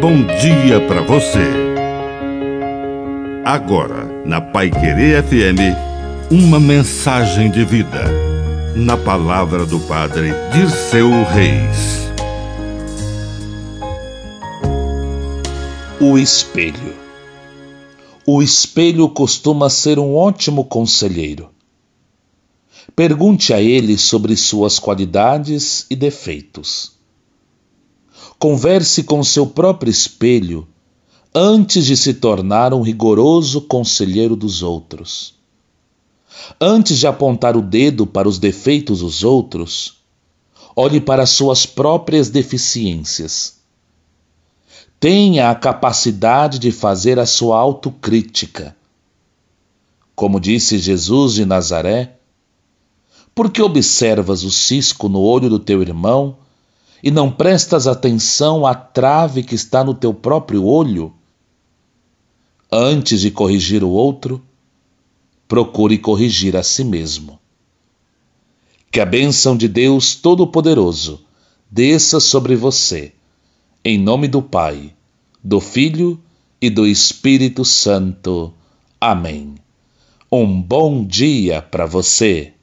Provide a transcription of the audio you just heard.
bom dia para você. Agora, na Pai Querer FM, uma mensagem de vida. Na palavra do Padre Dirceu Reis. O espelho. O espelho costuma ser um ótimo conselheiro. Pergunte a ele sobre suas qualidades e defeitos. Converse com seu próprio espelho antes de se tornar um rigoroso conselheiro dos outros. Antes de apontar o dedo para os defeitos dos outros, olhe para suas próprias deficiências. Tenha a capacidade de fazer a sua autocrítica. Como disse Jesus de Nazaré, por que observas o cisco no olho do teu irmão e não prestas atenção à trave que está no teu próprio olho? Antes de corrigir o outro, procure corrigir a si mesmo. Que a bênção de Deus Todo-Poderoso desça sobre você, em nome do Pai, do Filho e do Espírito Santo. Amém. Um bom dia para você.